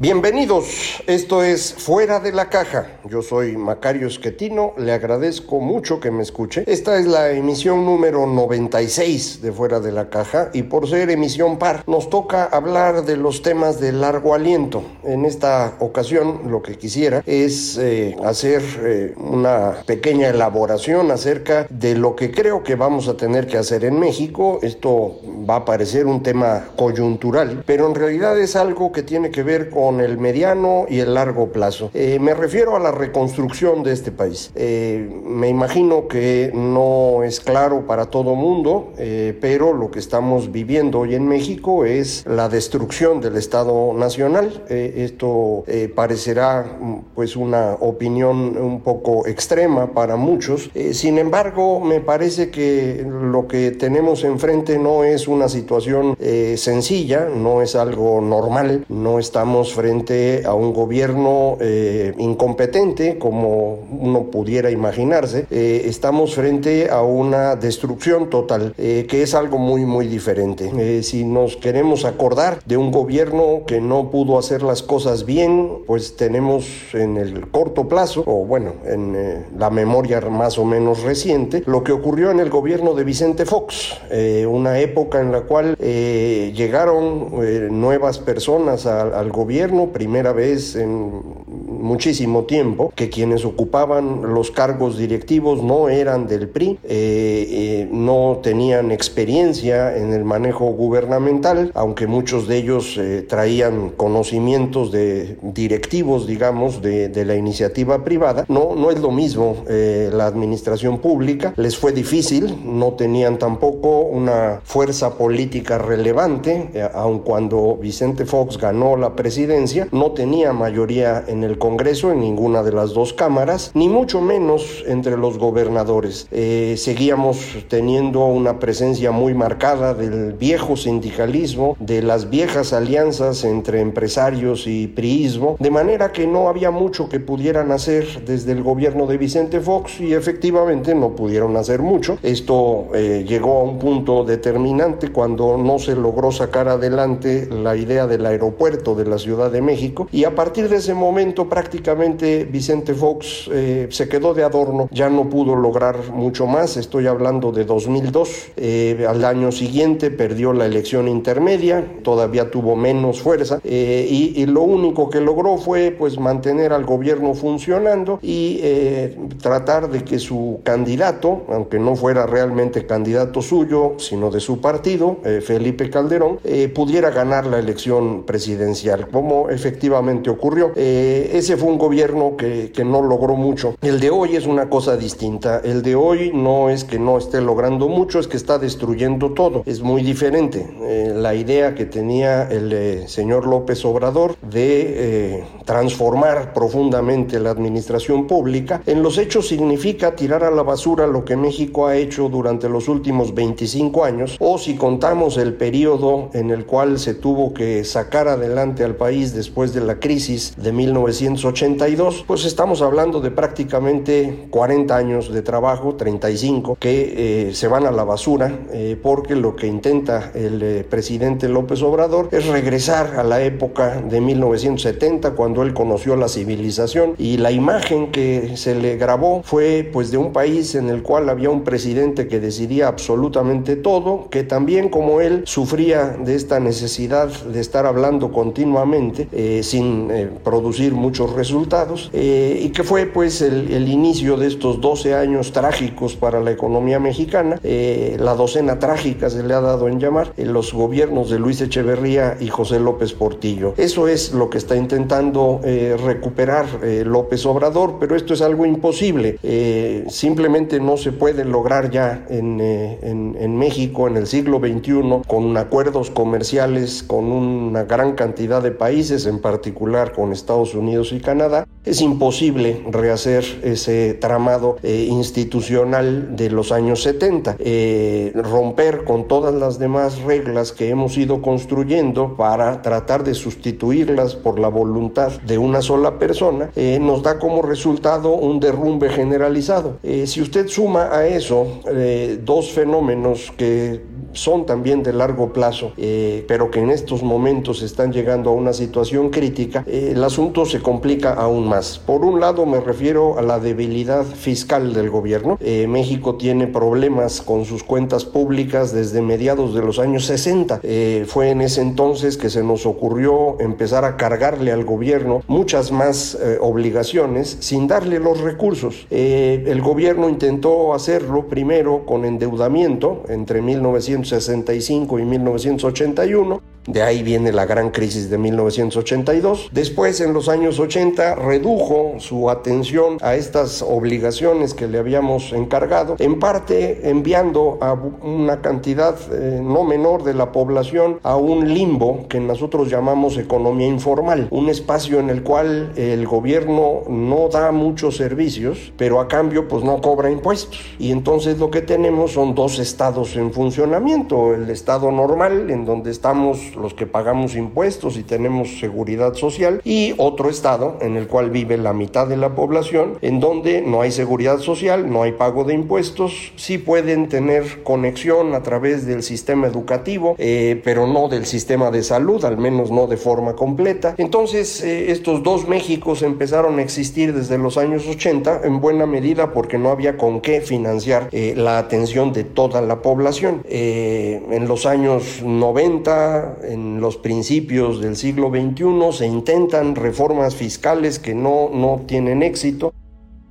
Bienvenidos, esto es Fuera de la Caja. Yo soy Macario Esquetino, le agradezco mucho que me escuche. Esta es la emisión número 96 de Fuera de la Caja y por ser emisión par nos toca hablar de los temas de largo aliento. En esta ocasión lo que quisiera es eh, hacer eh, una pequeña elaboración acerca de lo que creo que vamos a tener que hacer en México. Esto va a parecer un tema coyuntural, pero en realidad es algo que tiene que ver con el mediano y el largo plazo. Eh, me refiero a la reconstrucción de este país. Eh, me imagino que no es claro para todo mundo, eh, pero lo que estamos viviendo hoy en México es la destrucción del Estado Nacional. esto parecerá pues una opinión un poco extrema para muchos. sin embargo, me parece que lo que tenemos enfrente no es una situación sencilla, no es algo normal, no estamos frente a un gobierno eh, incompetente, como uno pudiera imaginarse. Eh, estamos frente a una destrucción total, eh, que es algo muy, muy diferente. si nos queremos acordar de un gobierno que no pudo hacer las cosas bien, pues tenemos en el corto plazo, o bueno, en la memoria más o menos reciente, lo que ocurrió en el gobierno de Vicente Fox, una época en la cual llegaron nuevas personas al gobierno, primera vez en muchísimo tiempo, que quienes ocupaban los cargos directivos no eran del PRI, eh, eh, no tenían experiencia en el manejo gubernamental, aunque muchos de ellos eh, traían conocimientos de directivos, digamos, de, de, la iniciativa privada. No, no es lo mismo la administración pública, les fue difícil, no tenían tampoco una fuerza política relevante, aun cuando Vicente Fox ganó la presidencia, no tenía mayoría en el Congreso, en ninguna de las dos cámaras, ni mucho menos entre los gobernadores. Eh, seguíamos teniendo una presencia muy marcada del viejo sindicalismo, de las viejas alianzas entre empresarios y priismo, de manera que no había mucho que pudieran hacer desde el gobierno de Vicente Fox y efectivamente no pudieron hacer mucho. Esto eh, llegó a un punto determinante cuando no se logró sacar adelante la idea del aeropuerto de la ciudad de México y a partir de ese momento prácticamente Vicente Fox eh, se quedó de adorno, ya no pudo lograr mucho más, estoy hablando de 2002, eh, al año siguiente perdió la elección intermedia, todavía tuvo menos fuerza eh, y, y, lo único que logró fue pues mantener al gobierno funcionando y tratar de que su candidato, aunque no fuera realmente candidato suyo, sino de su partido, Felipe Calderón, pudiera ganar la elección presidencial. Como efectivamente ocurrió. Eh, ese fue un gobierno que, que, no logró mucho. El de hoy es una cosa distinta. El de hoy no es que no esté logrando mucho, es que está destruyendo todo. Es muy diferente. Eh, la idea que tenía el eh, señor López Obrador de transformar profundamente la administración pública, en los hechos significa tirar a la basura lo que México ha hecho durante los últimos 25 años, o si contamos el periodo en el cual se tuvo que sacar adelante al país después de la crisis de 1982, pues estamos hablando de prácticamente 40 años de trabajo, 35, que eh, se van a la basura eh, porque lo que intenta el eh, presidente López Obrador es regresar a la época de 1970 cuando él conoció la civilización. Y la imagen que se le grabó fue pues de un país en el cual había un presidente que decidía absolutamente todo, que también como él sufría de esta necesidad de estar hablando continuamente eh, sin eh, producir mucho resultados y que fue pues el, inicio de estos 12 años trágicos para la economía mexicana, la docena trágica se le ha dado en llamar, en los gobiernos de Luis Echeverría y José López Portillo. Eso es lo que está intentando recuperar López Obrador, pero esto es algo imposible. simplemente no se puede lograr ya en, en, en México en el siglo XXI con acuerdos comerciales con una gran cantidad de países, en particular con Estados Unidos y Canadá, es imposible rehacer ese tramado eh, institucional de los años 70, eh, romper con todas las demás reglas que hemos ido construyendo para tratar de sustituirlas por la voluntad de una sola persona, eh, nos da como resultado un derrumbe generalizado. si usted suma a eso dos fenómenos que son también de largo plazo, eh, pero que en estos momentos están llegando a una situación crítica, eh, el asunto se complica aún más. Por un lado me refiero a la debilidad fiscal del gobierno. Eh, México tiene problemas con sus cuentas públicas desde mediados de los años 60. fue en ese entonces que se nos ocurrió empezar a cargarle al gobierno muchas más obligaciones sin darle los recursos. el gobierno intentó hacerlo primero con endeudamiento entre 1900 1965 y 1981 de ahí viene la gran crisis de 1982. Después, en los años 80, redujo su atención a estas obligaciones que le habíamos encargado, en parte enviando a una cantidad eh, no menor de la población a un limbo que nosotros llamamos economía informal, un espacio en el cual el gobierno no da muchos servicios, pero a cambio pues no cobra impuestos. Y entonces lo que tenemos son dos estados en funcionamiento, el estado normal, en donde estamos los que pagamos impuestos y tenemos seguridad social, y otro estado en el cual vive la mitad de la población, en donde no hay seguridad social, no hay pago de impuestos, sí pueden tener conexión a través del sistema educativo, eh, pero no del sistema de salud, al menos no de forma completa. Entonces, eh, estos dos Méxicos empezaron a existir desde los años 80 en buena medida porque no había con qué financiar eh, la atención de toda la población. en los años 90, en los principios del siglo XXI se intentan reformas fiscales que no, no tienen éxito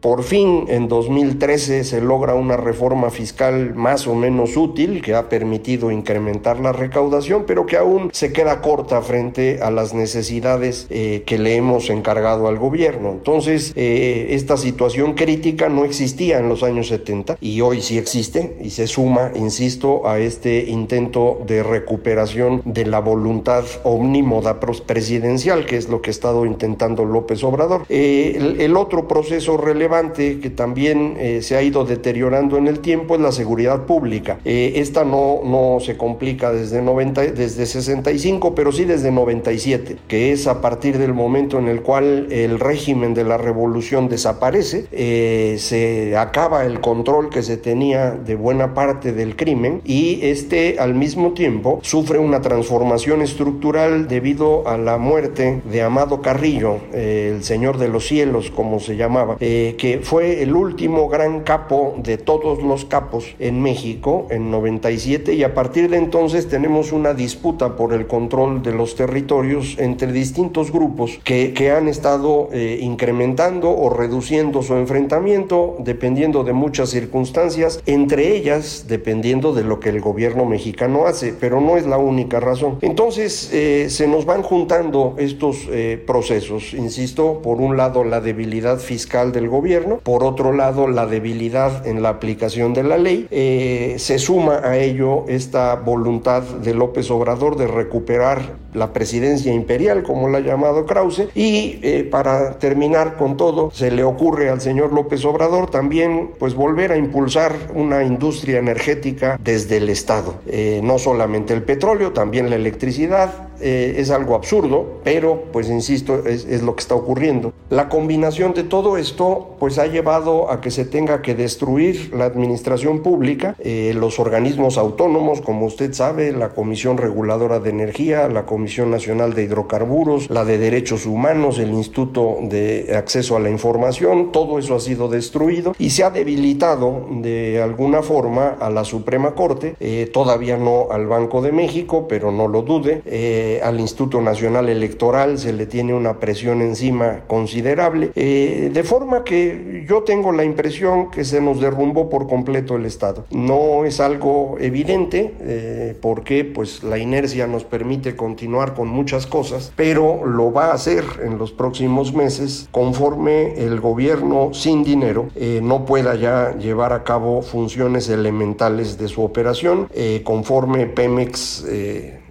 por fin, en 2013 se logra una reforma fiscal más o menos útil que ha permitido incrementar la recaudación, pero que aún se queda corta frente a las necesidades eh, que le hemos encargado al gobierno. Entonces, eh, esta situación crítica no existía en los años 70 y hoy sí existe y se suma, insisto, a este intento de recuperación de la voluntad omnímoda presidencial, que es lo que ha estado intentando López Obrador. Eh, el, el otro proceso relevante que también eh, se ha ido deteriorando en el tiempo es la seguridad pública. Eh, esta no, no se complica desde, 90, desde 65, pero sí desde 97, que es a partir del momento en el cual el régimen de la revolución desaparece, eh, se acaba el control que se tenía de buena parte del crimen y este al mismo tiempo sufre una transformación estructural debido a la muerte de Amado Carrillo, el señor de los cielos, como se llamaba, que fue el último gran capo de todos los capos en México en 97 y a partir de entonces tenemos una disputa por el control de los territorios entre distintos grupos que, que han estado eh, incrementando o reduciendo su enfrentamiento dependiendo de muchas circunstancias, entre ellas dependiendo de lo que el gobierno mexicano hace, pero no es la única razón. Entonces eh, se nos van juntando estos eh, procesos, insisto, por un lado la debilidad fiscal del gobierno, por otro lado la debilidad en la aplicación de la ley, eh, se suma a ello esta voluntad de López Obrador de recuperar la presidencia imperial, como la ha llamado Krause, y eh, para terminar con todo, se le ocurre al señor López Obrador también pues volver a impulsar una industria energética desde el Estado, eh, no solamente el petróleo, también la electricidad, es algo absurdo, pero pues insisto, es, es lo que está ocurriendo. La combinación de todo esto pues ha llevado a que se tenga que destruir la administración pública, eh, los organismos autónomos, como usted sabe, la Comisión Reguladora de Energía, la Comisión Nacional de Hidrocarburos, la de Derechos Humanos, el Instituto de Acceso a la Información, todo eso ha sido destruido y se ha debilitado de alguna forma a la Suprema Corte, eh, todavía no al Banco de México, pero no lo dude, eh, eh, al Instituto Nacional Electoral se le tiene una presión encima considerable, eh, de forma que yo tengo la impresión que se nos derrumbó por completo el Estado. No es algo evidente eh, porque pues la inercia nos permite continuar con muchas cosas, pero lo va a hacer en los próximos meses conforme el gobierno sin dinero no pueda ya llevar a cabo funciones elementales de su operación, conforme Pemex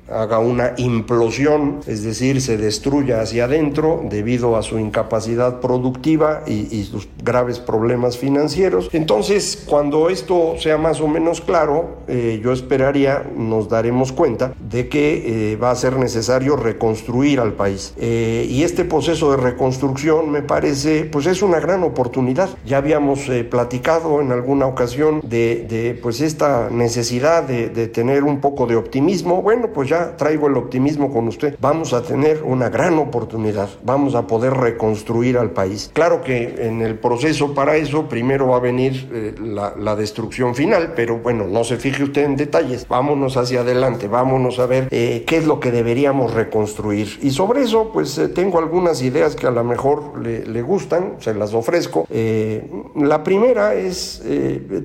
haga una implosión, es decir, se destruya hacia adentro debido a su incapacidad productiva y, sus graves problemas financieros. Entonces, cuando esto sea más o menos claro, eh, yo esperaría nos daremos cuenta de que eh, va a ser necesario reconstruir al país. Eh, y este proceso de reconstrucción me parece, pues es una gran oportunidad. Ya habíamos platicado en alguna ocasión de, de, pues esta necesidad de, de tener un poco de optimismo. Bueno, pues ya traigo el optimismo con usted. Vamos a tener una gran oportunidad. Vamos a poder reconstruir al país. Claro que en el proceso para eso primero va a venir eh, la, destrucción final, pero bueno, no se fije usted en detalles. Vámonos hacia adelante, vámonos a ver eh, qué es lo que deberíamos reconstruir. Y sobre eso, pues eh, tengo algunas ideas que a lo mejor le, gustan, se las ofrezco. la primera es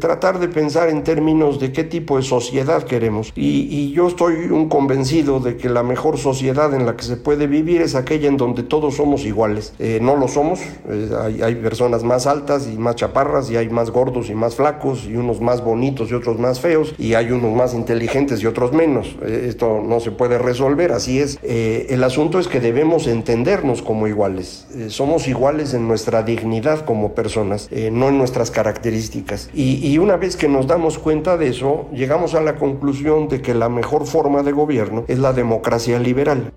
tratar de pensar en términos de qué tipo de sociedad queremos. Y, y yo estoy un convencido de que la mejor sociedad en la que se puede vivir es aquella en donde todos somos iguales. Eh, no lo somos, eh, hay, personas más altas y más chaparras, y hay más gordos y más flacos, y unos más bonitos y otros más feos, y hay unos más inteligentes y otros menos. Eh, esto no se puede resolver, así es. el asunto es que debemos entendernos como iguales. somos iguales en nuestra dignidad como personas, no en nuestras características. Y, y una vez que nos damos cuenta de eso, llegamos a la conclusión de que la mejor forma de gobierno es la democracia liberal.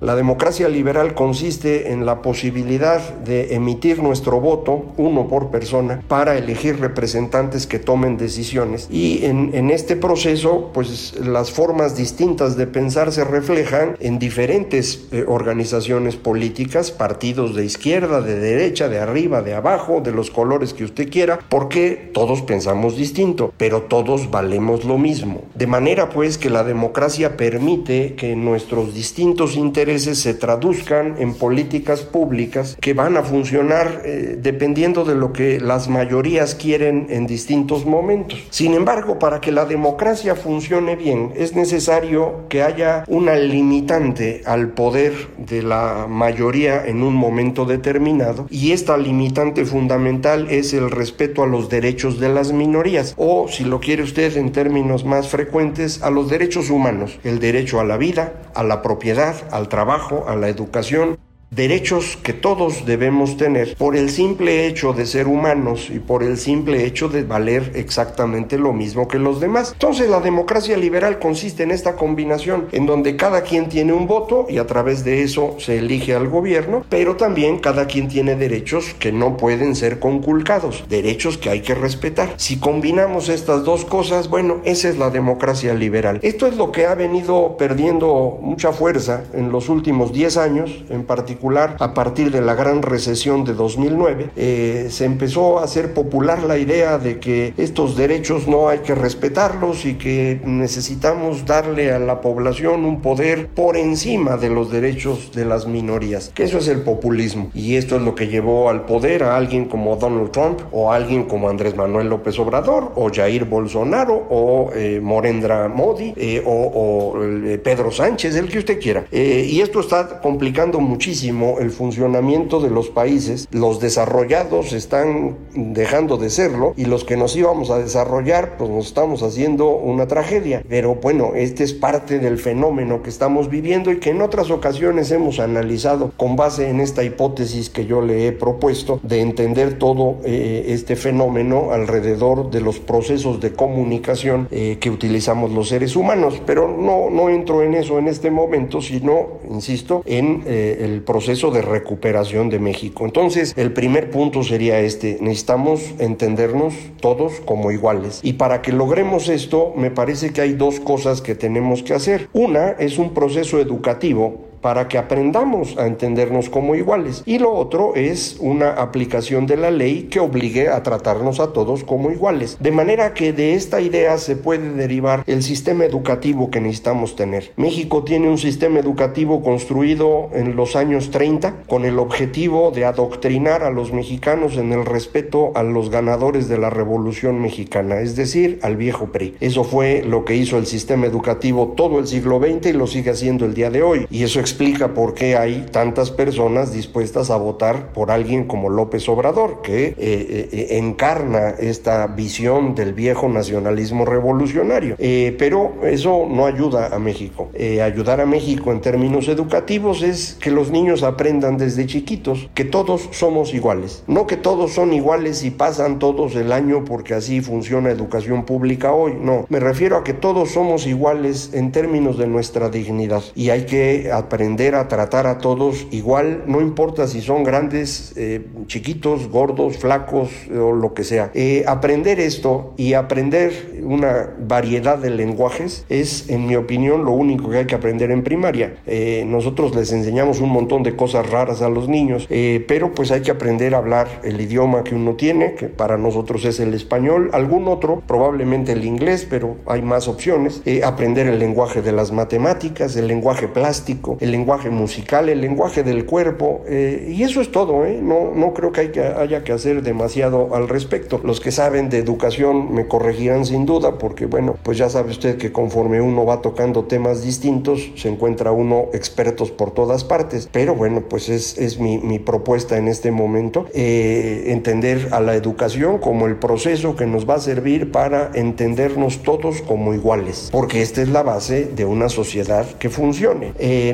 La democracia liberal consiste en la posibilidad de emitir nuestro voto, uno por persona, para elegir representantes que tomen decisiones. Y en, este proceso, pues las formas distintas de pensar se reflejan en diferentes eh, organizaciones políticas, partidos de izquierda, de derecha, de arriba, de abajo, de los colores que usted quiera, porque todos pensamos distinto, pero todos valemos lo mismo. De manera pues que la democracia permite que nuestros distintos intereses se traduzcan en políticas públicas que van a funcionar eh, dependiendo de lo que las mayorías quieren en distintos momentos. Sin embargo, para que la democracia funcione bien, es necesario que haya una limitante al poder de la mayoría en un momento determinado y esta limitante fundamental es el respeto a los derechos de las minorías o, si lo quiere usted en términos más frecuentes, a los derechos humanos, el derecho a la vida, a la propiedad, al trabajo, trabajo, a la educación derechos que todos debemos tener por el simple hecho de ser humanos y por el simple hecho de valer exactamente lo mismo que los demás. Entonces la democracia liberal consiste en esta combinación en donde cada quien tiene un voto y a través de eso se elige al gobierno, pero también cada quien tiene derechos que no pueden ser conculcados, derechos que hay que respetar. Si combinamos estas dos cosas, bueno, esa es la democracia liberal. Esto es lo que ha venido perdiendo mucha fuerza en los últimos 10 años, en particular a partir de la gran recesión de 2009, eh, se empezó a hacer popular la idea de que estos derechos no hay que respetarlos y que necesitamos darle a la población un poder por encima de los derechos de las minorías, eso es el populismo. Y esto es lo que llevó al poder a alguien como Donald Trump o a alguien como Andrés Manuel López Obrador o Jair Bolsonaro o eh, Morendra Modi eh, o, Pedro Sánchez, el que usted quiera. y esto está complicando muchísimo el funcionamiento de los países. Los desarrollados están dejando de serlo y los que nos íbamos a desarrollar, pues nos estamos haciendo una tragedia. Pero bueno, este es parte del fenómeno que estamos viviendo y que en otras ocasiones hemos analizado con base en esta hipótesis que yo le he propuesto de entender todo eh, este fenómeno alrededor de los procesos de comunicación eh, que utilizamos los seres humanos. Pero no, no entro en eso en este momento, sino, insisto, en eh, el proceso proceso de recuperación de México. Entonces, el primer punto sería este, necesitamos entendernos todos como iguales. Y para que logremos esto, me parece que hay dos cosas que tenemos que hacer. Una es un proceso educativo para que aprendamos a entendernos como iguales. Y lo otro es una aplicación de la ley que obligue a tratarnos a todos como iguales. De manera que de esta idea se puede derivar el sistema educativo que necesitamos tener. México tiene un sistema educativo construido en los años 30 con el objetivo de adoctrinar a los mexicanos en el respeto a los ganadores de la Revolución Mexicana, es decir, al viejo PRI. Eso fue lo que hizo el sistema educativo todo el siglo XX y lo sigue haciendo el día de hoy. Y eso explica por qué hay tantas personas dispuestas a votar por alguien como López Obrador, que eh, eh, encarna esta visión del viejo nacionalismo revolucionario. Eh, pero eso no ayuda a México. ayudar a México en términos educativos es que los niños aprendan desde chiquitos que todos somos iguales. No que todos son iguales y pasan todos el año porque así funciona educación pública hoy. No, me refiero a que todos somos iguales en términos de nuestra dignidad y hay que aprender a tratar a todos igual, no importa si son grandes, eh, chiquitos, gordos, flacos o lo que sea. Eh, aprender esto y aprender una variedad de lenguajes es, en mi opinión, lo único que hay que aprender en primaria. Eh, nosotros les enseñamos un montón de cosas raras a los niños, pero pues hay que aprender a hablar el idioma que uno tiene, que para nosotros es el español, algún otro, probablemente el inglés, pero hay más opciones. aprender el lenguaje de las matemáticas, el lenguaje plástico, el lenguaje musical, el lenguaje del cuerpo, eh, y eso es todo, ¿eh? no, no creo que, hay que haya que hacer demasiado al respecto. Los que saben de educación me corregirán sin duda, porque bueno, pues ya sabe usted que conforme uno va tocando temas distintos, se encuentra uno expertos por todas partes, pero bueno, pues es, es mi, mi propuesta en este momento, eh, entender a la educación como el proceso que nos va a servir para entendernos todos como iguales, porque esta es la base de una sociedad que funcione. Eh,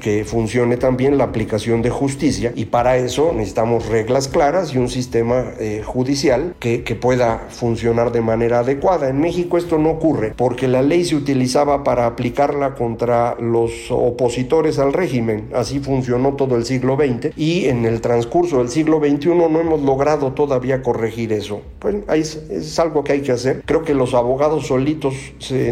que funcione también la aplicación de justicia y para eso necesitamos reglas claras y un sistema eh, judicial que, que pueda funcionar de manera adecuada. En México esto no ocurre porque la ley se utilizaba para aplicarla contra los opositores al régimen. Así funcionó todo el siglo XX y en el transcurso del siglo XXI no hemos logrado todavía corregir eso. Pues es, es algo que hay que hacer. Creo que los abogados solitos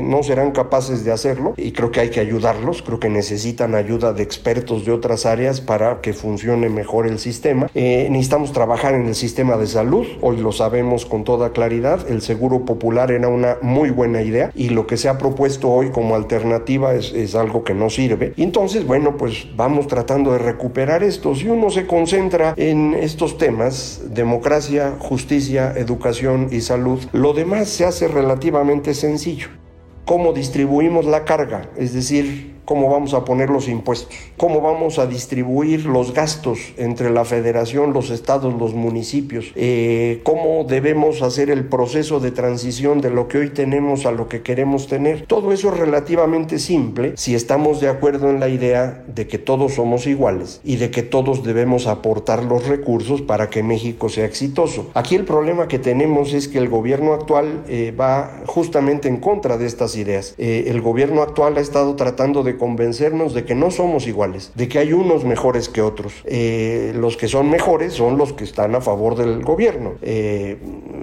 no serán capaces de hacerlo y creo que hay que ayudarlos. Creo que necesitan ayuda de expertos de otras áreas para que funcione mejor el sistema. Eh, necesitamos trabajar en el sistema de salud. Hoy lo sabemos con toda claridad. El seguro popular era una muy buena idea y lo que se ha propuesto hoy como alternativa es, es algo que no sirve. Entonces, bueno, pues vamos tratando de recuperar esto. Si uno se concentra en estos temas, democracia, justicia, educación y salud, lo demás se hace relativamente sencillo. ¿Cómo distribuimos la carga? Es decir, cómo vamos a poner los impuestos, cómo vamos a distribuir los gastos entre la federación, los estados, los municipios, eh, cómo debemos hacer el proceso de transición de lo que hoy tenemos a lo que queremos tener. Todo eso es relativamente simple si estamos de acuerdo en la idea de que todos somos iguales y de que todos debemos aportar los recursos para que México sea exitoso. Aquí el problema que tenemos es que el gobierno actual eh, va justamente en contra de estas ideas. Eh, el gobierno actual ha estado tratando de convencernos de que no somos iguales, de que hay unos mejores que otros. Eh, los que son mejores son los que están a favor del gobierno. Eh,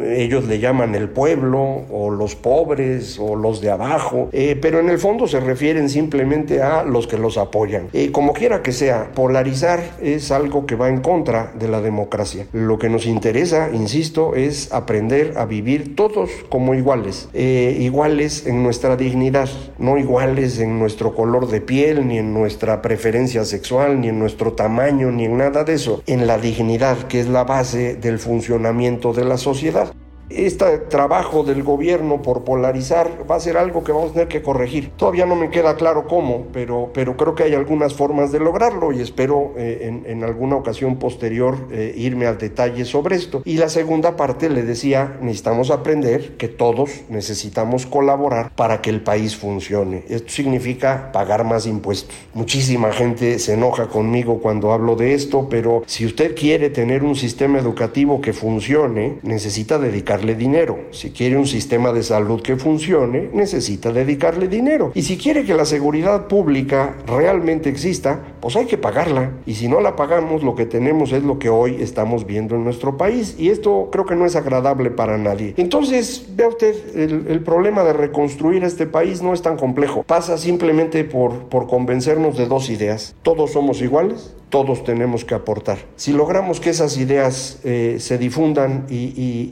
ellos le llaman el pueblo o los pobres o los de abajo, eh, pero en el fondo se refieren simplemente a los que los apoyan. como quiera que sea, polarizar es algo que va en contra de la democracia. Lo que nos interesa, insisto, es aprender a vivir todos como iguales, iguales en nuestra dignidad, no iguales en nuestro color de piel, ni en nuestra preferencia sexual, ni en nuestro tamaño, ni en nada de eso, en la dignidad que es la base del funcionamiento de la sociedad este trabajo del gobierno por polarizar va a ser algo que vamos a tener que corregir. Todavía no me queda claro cómo, pero, pero creo que hay algunas formas de lograrlo y espero eh, en, alguna ocasión posterior eh, irme al detalle sobre esto. Y la segunda parte le decía, necesitamos aprender que todos necesitamos colaborar para que el país funcione. Esto significa pagar más impuestos. Muchísima gente se enoja conmigo cuando hablo de esto, pero si usted quiere tener un sistema educativo que funcione, necesita dedicar dinero. Si quiere un sistema de salud que funcione, necesita dedicarle dinero. Y si quiere que la seguridad pública realmente exista, pues hay que pagarla. Y si no la pagamos, lo que tenemos es lo que hoy estamos viendo en nuestro país. Y esto creo que no es agradable para nadie. Entonces, vea usted, el, el problema de reconstruir este país no es tan complejo. Pasa simplemente por, por convencernos de dos ideas. Todos somos iguales, todos tenemos que aportar. Si logramos que esas ideas eh, se difundan y,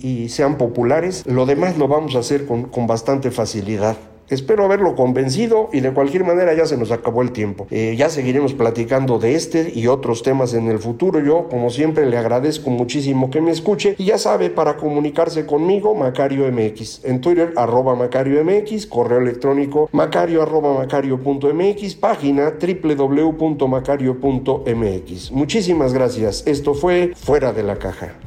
y, sean populares, lo demás lo vamos a hacer con, con bastante facilidad. Espero haberlo convencido y de cualquier manera ya se nos acabó el tiempo. Eh, ya seguiremos platicando de este y otros temas en el futuro. Yo, como siempre, le agradezco muchísimo que me escuche y ya sabe, para comunicarse conmigo, Macario MX. En Twitter, arroba Macario MX, correo electrónico macario arroba macario.mx, página www.macario.mx. Muchísimas gracias. Esto fue Fuera de la Caja.